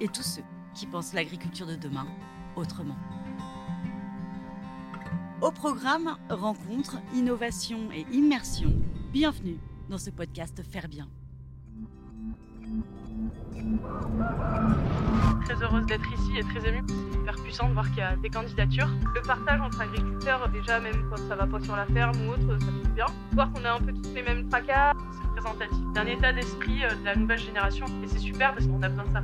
et tous ceux qui pensent l'agriculture de demain autrement. Au programme Rencontres, Innovation et Immersion, bienvenue dans ce podcast Faire Bien. Très heureuse d'être ici et très émue. C'est hyper puissant de voir qu'il y a des candidatures. Le partage entre agriculteurs, déjà, même quand ça va pas sur la ferme ou autre, ça fait bien. Voir qu'on a un peu tous les mêmes tracas, c'est représentatif d'un état d'esprit euh, de la nouvelle génération. Et c'est super parce qu'on a besoin de ça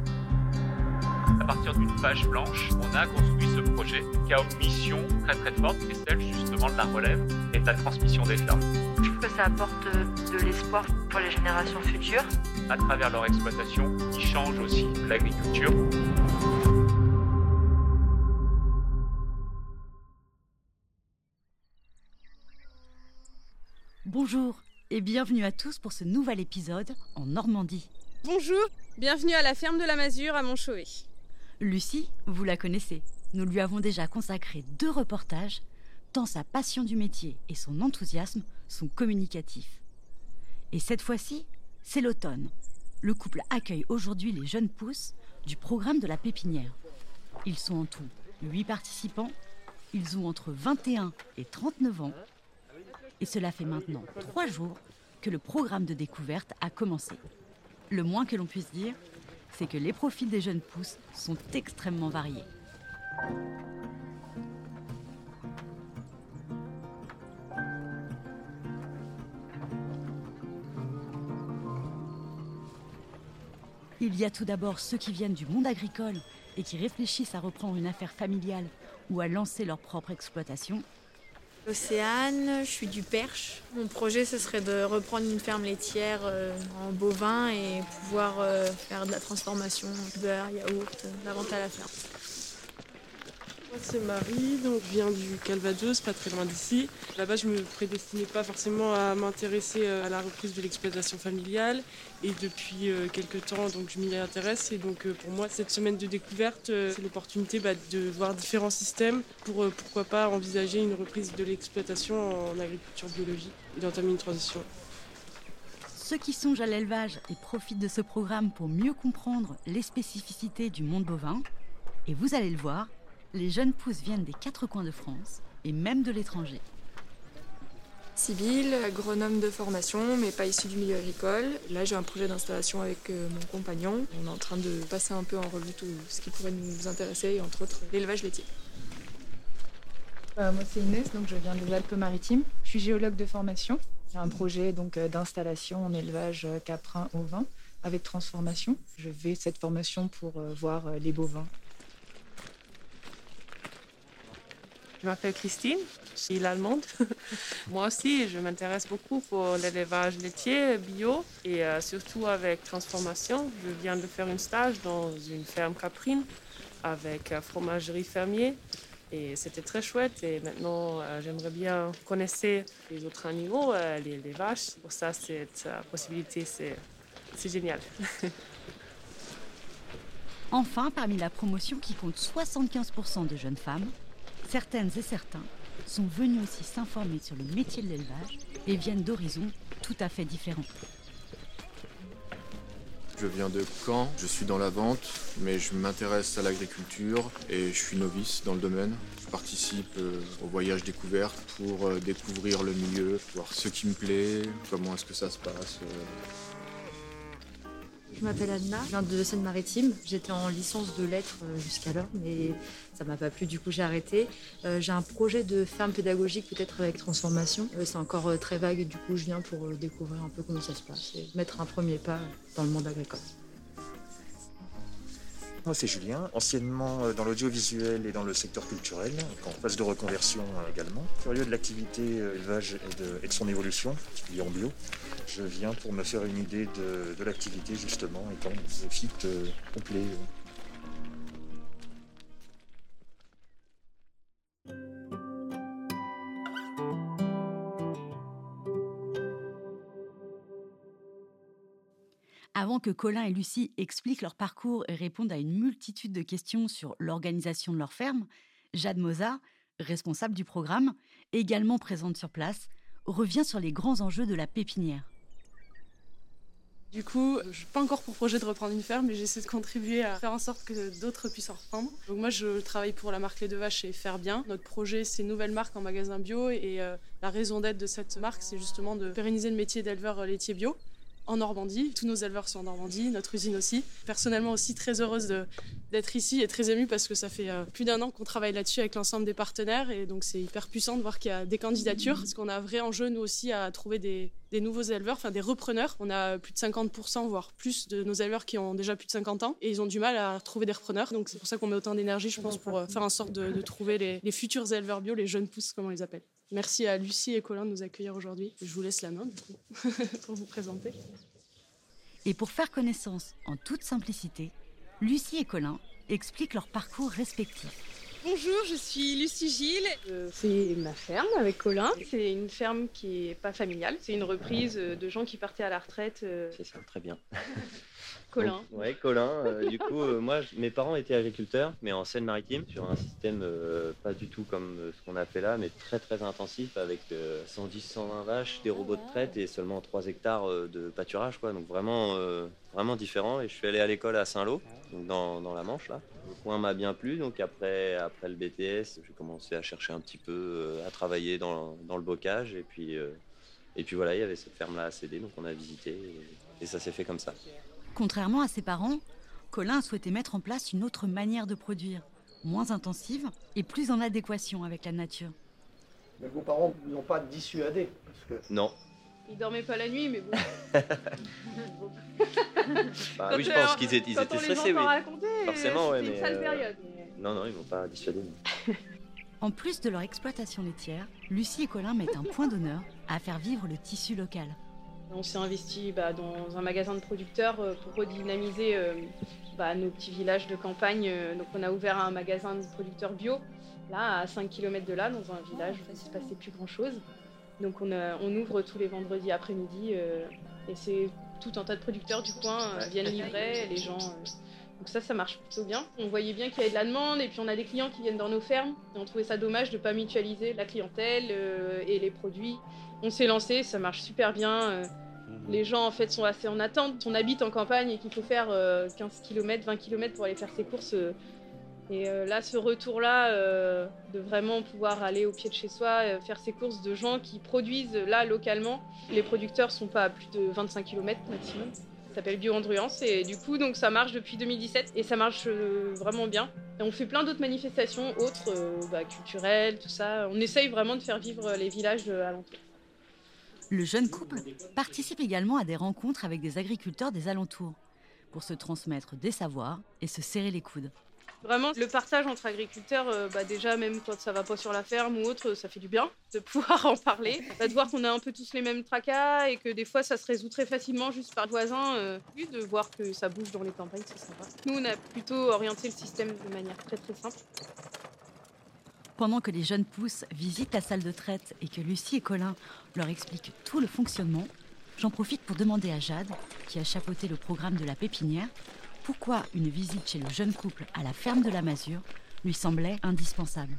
à partir d'une page blanche, on a construit ce projet qui a une mission très très forte, qui est celle justement de la relève et de la transmission des fermes. Je trouve que ça apporte de l'espoir pour les générations futures. À travers leur exploitation, ils changent aussi l'agriculture. Bonjour et bienvenue à tous pour ce nouvel épisode en Normandie. Bonjour, bienvenue à la ferme de la Masure à Montchauvet. Lucie, vous la connaissez. Nous lui avons déjà consacré deux reportages, tant sa passion du métier et son enthousiasme sont communicatifs. Et cette fois-ci, c'est l'automne. Le couple accueille aujourd'hui les jeunes pousses du programme de la pépinière. Ils sont en tout huit participants. Ils ont entre 21 et 39 ans. Et cela fait maintenant trois jours que le programme de découverte a commencé. Le moins que l'on puisse dire, c'est que les profils des jeunes pousses sont extrêmement variés. Il y a tout d'abord ceux qui viennent du monde agricole et qui réfléchissent à reprendre une affaire familiale ou à lancer leur propre exploitation. Océane, je suis du Perche. Mon projet, ce serait de reprendre une ferme laitière euh, en bovin et pouvoir euh, faire de la transformation, beurre, yaourt, la vente à la ferme. Moi, c'est Marie, donc je viens du Calvados, pas très loin d'ici. Là-bas, je me prédestinais pas forcément à m'intéresser euh, à la reprise de l'exploitation familiale. Et depuis euh, quelques temps, donc, je m'y intéresse. Et donc, euh, pour moi, cette semaine de découverte, c'est l'opportunité bah, de voir différents systèmes pour, pourquoi pas, envisager une reprise de l'exploitation en agriculture biologique et d'entamer une transition. Ceux qui songent à l'élevage et profitent de ce programme pour mieux comprendre les spécificités du monde bovin, et vous allez le voir, les jeunes pousses viennent des quatre coins de France et même de l'étranger. Civil, agronome de formation, mais pas issu du milieu agricole. Là, j'ai un projet d'installation avec euh, mon compagnon. On est en train de passer un peu en revue tout ce qui pourrait nous intéresser, entre autres l'élevage laitier. Euh, moi, c'est Inès, donc je viens des Alpes-Maritimes. Je suis géologue de formation. J'ai un projet donc euh, d'installation en élevage caprin au vin avec transformation. Je vais cette formation pour voir les bovins Je m'appelle Christine, je suis allemande. Moi aussi, je m'intéresse beaucoup pour l'élevage laitier bio et euh, surtout avec transformation. Je viens de faire un stage dans une ferme caprine avec fromagerie fermier et c'était très chouette. Et maintenant, euh, j'aimerais bien connaître les autres animaux, euh, les, vaches. Pour ça, cette possibilité, c'est génial. enfin, parmi la promotion qui compte 75% de jeunes femmes, Certaines et certains sont venus aussi s'informer sur le métier de l'élevage et viennent d'horizons tout à fait différents. Je viens de Caen, je suis dans la vente, mais je m'intéresse à l'agriculture et je suis novice dans le domaine. Je participe euh, au voyage découverte pour euh, découvrir le milieu, voir ce qui me plaît, comment est-ce que ça se passe. Je m'appelle Anna, je viens de Seine-Maritime. J'étais en licence de lettres euh, jusqu'alors, mais ça m'a pas plu, du coup j'ai arrêté. Euh, j'ai un projet de ferme pédagogique, peut-être avec transformation. Euh, c'est encore très vague, du coup je viens pour découvrir un peu comment ça se passe et mettre un premier pas dans le monde agricole. Moi c'est Julien, anciennement dans l'audiovisuel et dans le secteur culturel, en phase de reconversion également. Curieux de l'activité élevage et de, et de son évolution, particulièrement en bio. Je viens pour me faire une idée de, l'activité justement, étant euh, complet. Avant que Colin et Lucie expliquent leur parcours et répondent à une multitude de questions sur l'organisation de leur ferme, Jade Moza, responsable du programme, également présente sur place, revient sur les grands enjeux de la pépinière. Du coup, je n'ai pas encore pour projet de reprendre une ferme, mais j'essaie de contribuer à faire en sorte que d'autres puissent en reprendre. Donc moi, je travaille pour la marque Les Deux Vaches et Faire Bien. Notre projet, c'est une nouvelle marque en magasin bio et euh, la raison d'être de cette marque, c'est justement de pérenniser le métier d'éleveur laitier bio en Normandie. Tous nos éleveurs sont en Normandie, notre usine aussi. Personnellement aussi très heureuse d'être ici et très émue parce que ça fait euh, plus d'un an qu'on travaille là-dessus avec l'ensemble des partenaires et donc c'est hyper puissant de voir qu'il y a des candidatures parce qu'on a un vrai enjeu nous aussi à trouver des, nouveaux éleveurs, enfin des repreneurs. On a plus de 50% voire plus de nos éleveurs qui ont déjà plus de 50 ans et ils ont du mal à trouver des repreneurs. Donc c'est pour ça qu'on met autant d'énergie je pense pour euh, faire en sorte de, trouver les, les futurs éleveurs bio, les jeunes pousses comme on les appelle. Merci à Lucie et Colin de nous accueillir aujourd'hui. Je vous laisse la main pour vous présenter. Et pour faire connaissance en toute simplicité, Lucie et Colin expliquent leur parcours respectif. Bonjour, je suis Lucie Gilles. c'est ma ferme avec Colin. C'est une ferme qui n'est pas familiale. C'est une reprise de gens qui partaient à la retraite. Euh, c'est ça, très bien. Colin. ouais, Colin. Euh, du coup, euh, moi, mes parents étaient agriculteurs, mais en Seine-Maritime, sur un système euh, pas du tout comme ce qu'on a fait là, mais très très intensif, avec 110-120 vaches, des robots de traite et seulement 3 hectares de pâturage, quoi. Donc vraiment, vraiment différent. Et je suis allé à l'école à Saint-Lô, dans, dans, la Manche, là. Le coin m'a bien plu, donc après, après le BTS, j'ai commencé à chercher un petit peu, à travailler dans, dans, le bocage, et puis, et puis voilà, il y avait cette ferme-là à céder, donc on a visité, et ça s'est fait comme ça. Contrairement à ses parents, Colin a souhaité mettre en place une autre manière de produire, moins intensive et plus en adéquation avec la nature. Mais vos parents ne vous ont pas dissuadé parce que... Non. Ils dormaient pas la nuit, mais bon. bah, oui, je pense qu'ils étaient, ils étaient stressés, oui. Forcément, ouais, mais. Une sale euh, période. Non, non, ils vont pas dissuader. en plus de leur exploitation laitière, Lucie et Colin mettent un point d'honneur à faire vivre le tissu local. On s'est investi bah, dans un magasin de producteurs euh, pour redynamiser euh, bah, nos petits villages de campagne. Euh, donc on a ouvert un magasin de producteurs bio, là à 5 km de là, dans un village où il ne se passait plus grand-chose. Donc on, ouvre tous les vendredis après-midi et c'est tout un tas de producteurs du coin viennent livrer, les gens... donc ça, ça marche plutôt bien. On voyait bien qu'il y avait de la demande et puis on a des clients qui viennent dans nos fermes. On trouvait ça dommage de ne pas mutualiser la clientèle et les produits on s'est lancé, ça marche super bien. Euh. Les gens en fait sont assez en attente. On habite en campagne et qu'il faut faire 15 km, 20 km pour aller faire ses courses. Euh, et euh, là, ce retour-là, de vraiment pouvoir aller au pied de chez soi, faire ses courses de gens qui produisent là localement. Les producteurs sont pas à plus de 25 km maximum. Ça s'appelle Bio-Andruance et du coup, donc ça marche depuis 2017 et ça marche vraiment bien. On fait plein d'autres manifestations autres, bah, culturelles, tout ça. On essaye vraiment de faire vivre les villages alentours. Le jeune couple participe également à des rencontres avec des agriculteurs des alentours pour se transmettre des savoirs et se serrer les coudes. Vraiment, le partage entre agriculteurs, euh, bah déjà, même quand ça va pas sur la ferme ou autre, ça fait du bien de pouvoir en parler. Bah, de voir qu'on a un peu tous les mêmes tracas et que des fois, ça se résout très facilement juste par voisin. Euh, de voir que ça bouge dans les campagnes, c'est sympa. Nous, on a plutôt orienté le système de manière très très simple. Pendant que les jeunes pousses visitent la salle de traite et que Lucie et Colin leur expliquent tout le fonctionnement, j'en profite pour demander à Jade, qui a chapeauté le programme de la pépinière, pourquoi une visite chez le jeune couple à la ferme de la Masure lui semblait indispensable.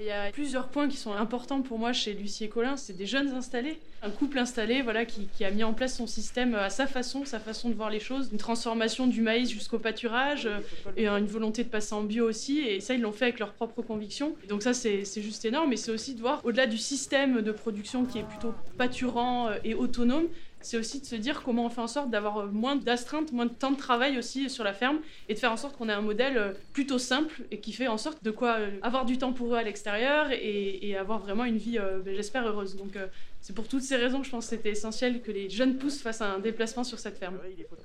Il y a plusieurs points qui sont importants pour moi chez Lucie et Colin. C'est des jeunes installés, un couple installé voilà, qui, a mis en place son système à sa façon, sa façon de voir les choses, une transformation du maïs jusqu'au pâturage euh, et une volonté de passer en bio aussi. Et ça, ils l'ont fait avec leurs propres convictions. donc ça, c'est juste énorme. Mais c'est aussi de voir, au-delà du système de production qui est plutôt pâturant euh, et autonome, c'est aussi de se dire comment on fait en sorte d'avoir moins d'astreintes, moins de temps de travail aussi sur la ferme et de faire en sorte qu'on ait un modèle euh, plutôt simple et qui fait en sorte de quoi euh, avoir du temps pour eux à l'extérieur et, avoir vraiment une vie, euh, ben, j'espère, heureuse. Donc c'est pour toutes ces raisons que je pense que c'était essentiel que les jeunes pousses fassent un déplacement sur cette ferme.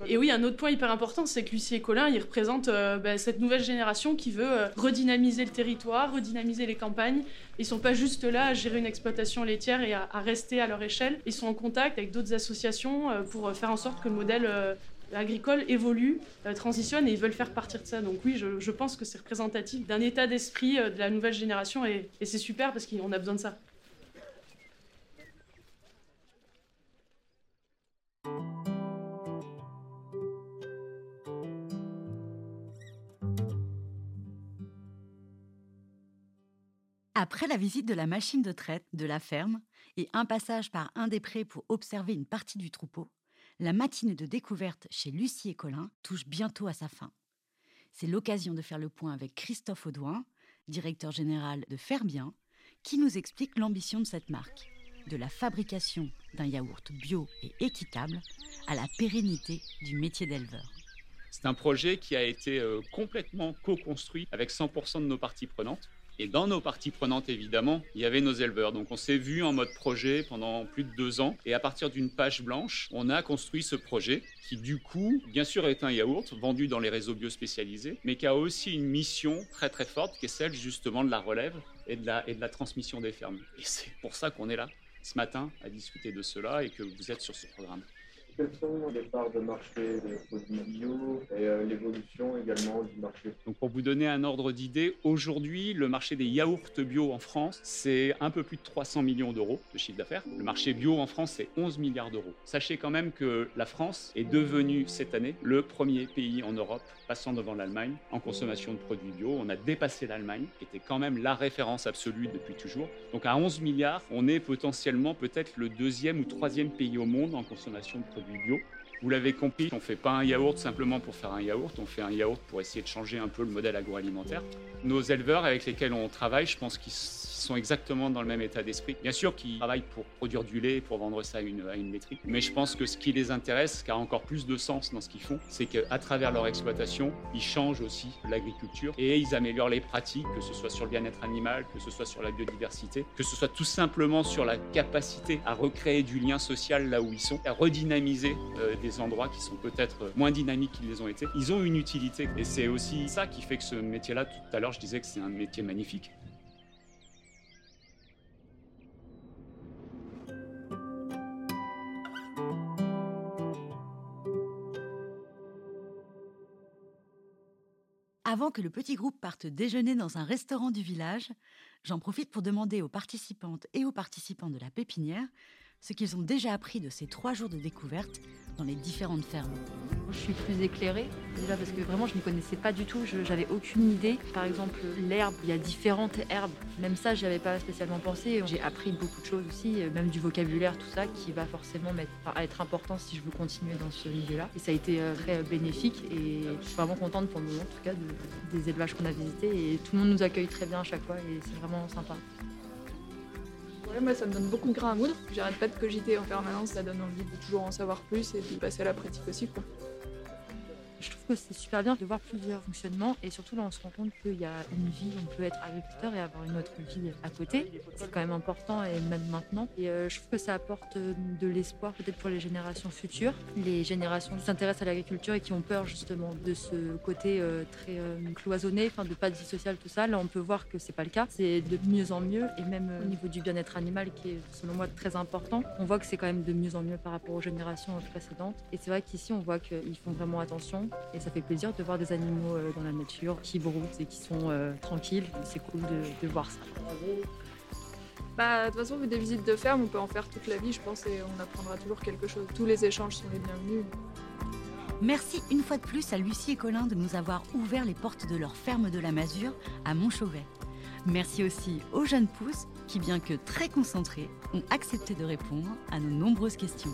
Et oui, un autre point hyper important, c'est que Lucie et Colin, ils représentent euh, bah, cette nouvelle génération qui veut euh, redynamiser le territoire, redynamiser les campagnes. Ils sont pas juste là à gérer une exploitation laitière et à, rester à leur échelle. Ils sont en contact avec d'autres associations euh, pour faire en sorte que le modèle agricole évolue, transitionne et ils veulent faire partir de ça. Donc oui, je, pense que c'est représentatif d'un état d'esprit de la nouvelle génération et c'est super parce qu'on a besoin de ça. Après la visite de la machine de traite de la ferme et un passage par un des prés pour observer une partie du troupeau, la matinée de découverte chez Lucie et Colin touche bientôt à sa fin. C'est l'occasion de faire le point avec Christophe Audouin, directeur général de Ferbien, qui nous explique l'ambition de cette marque, de la fabrication d'un yaourt bio et équitable à la pérennité du métier d'éleveur. C'est un projet qui a été euh, complètement co-construit avec 100% de nos parties prenantes. Et dans nos parties prenantes, évidemment, il y avait nos éleveurs. Donc on s'est vu en mode projet pendant plus de deux ans. Et à partir d'une page blanche, on a construit ce projet qui, du coup, bien sûr, est un yaourt vendu dans les réseaux bio spécialisés, mais qui a aussi une mission très très forte qui est celle justement de la relève et de la, et de la transmission des fermes. Et c'est pour ça qu'on est là ce matin à discuter de cela et que vous êtes sur ce programme. Sont les parts de marché des produits bio et euh, l'évolution également du marché Donc pour vous donner un ordre d'idée, aujourd'hui, le marché des yaourts bio en France, c'est un peu plus de 300 millions d'euros de chiffre d'affaires. Le marché bio en France, c'est 11 milliards d'euros. Sachez quand même que la France est devenue cette année le premier pays en Europe passant devant l'Allemagne en consommation de produits bio. On a dépassé l'Allemagne, qui était quand même la référence absolue depuis toujours. Donc à 11 milliards, on est potentiellement peut-être le deuxième ou troisième pays au monde en consommation de produits bio. Vous l'avez compris, on ne fait pas un yaourt simplement pour faire un yaourt, on fait un yaourt pour essayer de changer un peu le modèle agroalimentaire. Nos éleveurs avec lesquels on travaille, je pense qu'ils sont exactement dans le même état d'esprit. Bien sûr qu'ils travaillent pour produire du lait, pour vendre ça à une, à mais je pense que ce qui les intéresse, qui a encore plus de sens dans ce qu'ils font, c'est qu'à travers leur exploitation, ils changent aussi l'agriculture et ils améliorent les pratiques, que ce soit sur le bien-être animal, que ce soit sur la biodiversité, que ce soit tout simplement sur la capacité à recréer du lien social là où ils sont, à redynamiser euh, des endroits qui sont peut-être moins dynamiques qu'ils les ont été. Ils ont une utilité et c'est aussi ça qui fait que ce métier-là, tout à l'heure je disais que c'est un métier magnifique. Avant que le petit groupe parte déjeuner dans un restaurant du village, j'en profite pour demander aux participantes et aux participants de la pépinière ce qu'ils ont déjà appris de ces trois jours de découverte dans les différentes fermes. Je suis plus éclairée, déjà parce que vraiment je ne connaissais pas du tout, j'avais aucune idée. Par exemple, l'herbe, il y a différentes herbes. Même ça, je avais pas spécialement pensé. J'ai appris beaucoup de choses aussi, même du vocabulaire, tout ça, qui va forcément être important si je veux continuer dans ce milieu-là. Et ça a été euh, très bénéfique et je suis vraiment contente pour le moment, en tout cas, des élevages qu'on a visités. Et tout le monde nous accueille très bien à chaque fois et c'est vraiment sympa. Moi, ça me donne beaucoup de grain à moudre. J'arrête pas de cogiter en permanence, ça donne envie de toujours en savoir plus et de passer à la pratique aussi. Quoi. Je trouve que c'est super bien de voir plusieurs fonctionnements et surtout là on se rend compte qu'il y a une vie, on peut être agriculteur et avoir une autre vie à côté. C'est quand même important et même maintenant. Et euh, je trouve que ça apporte de l'espoir peut-être pour les générations futures, les générations qui s'intéressent à l'agriculture et qui ont peur justement de ce côté euh, très euh, cloisonné, enfin de pas de vie sociale, tout ça. Là on peut voir que c'est pas le cas. C'est de mieux en mieux et même au niveau du bien-être animal qui est selon moi très important, on voit que c'est quand même de mieux en mieux par rapport aux générations précédentes. Et c'est vrai qu'ici on voit qu'ils font vraiment attention et ça fait plaisir de voir des animaux euh, dans la nature qui broutent et qui sont euh, tranquilles. C'est cool de, de, voir ça. Bah, de toute façon, des visites de ferme, on peut en faire toute la vie, je pense, et on apprendra toujours quelque chose. Tous les échanges sont les bienvenus. Merci une fois de plus à Lucie et Colin de nous avoir ouvert les portes de leur ferme de la Masure à Montchauvet. Merci aussi aux jeunes pousses qui, bien que très concentrés, ont accepté de répondre à nos nombreuses questions.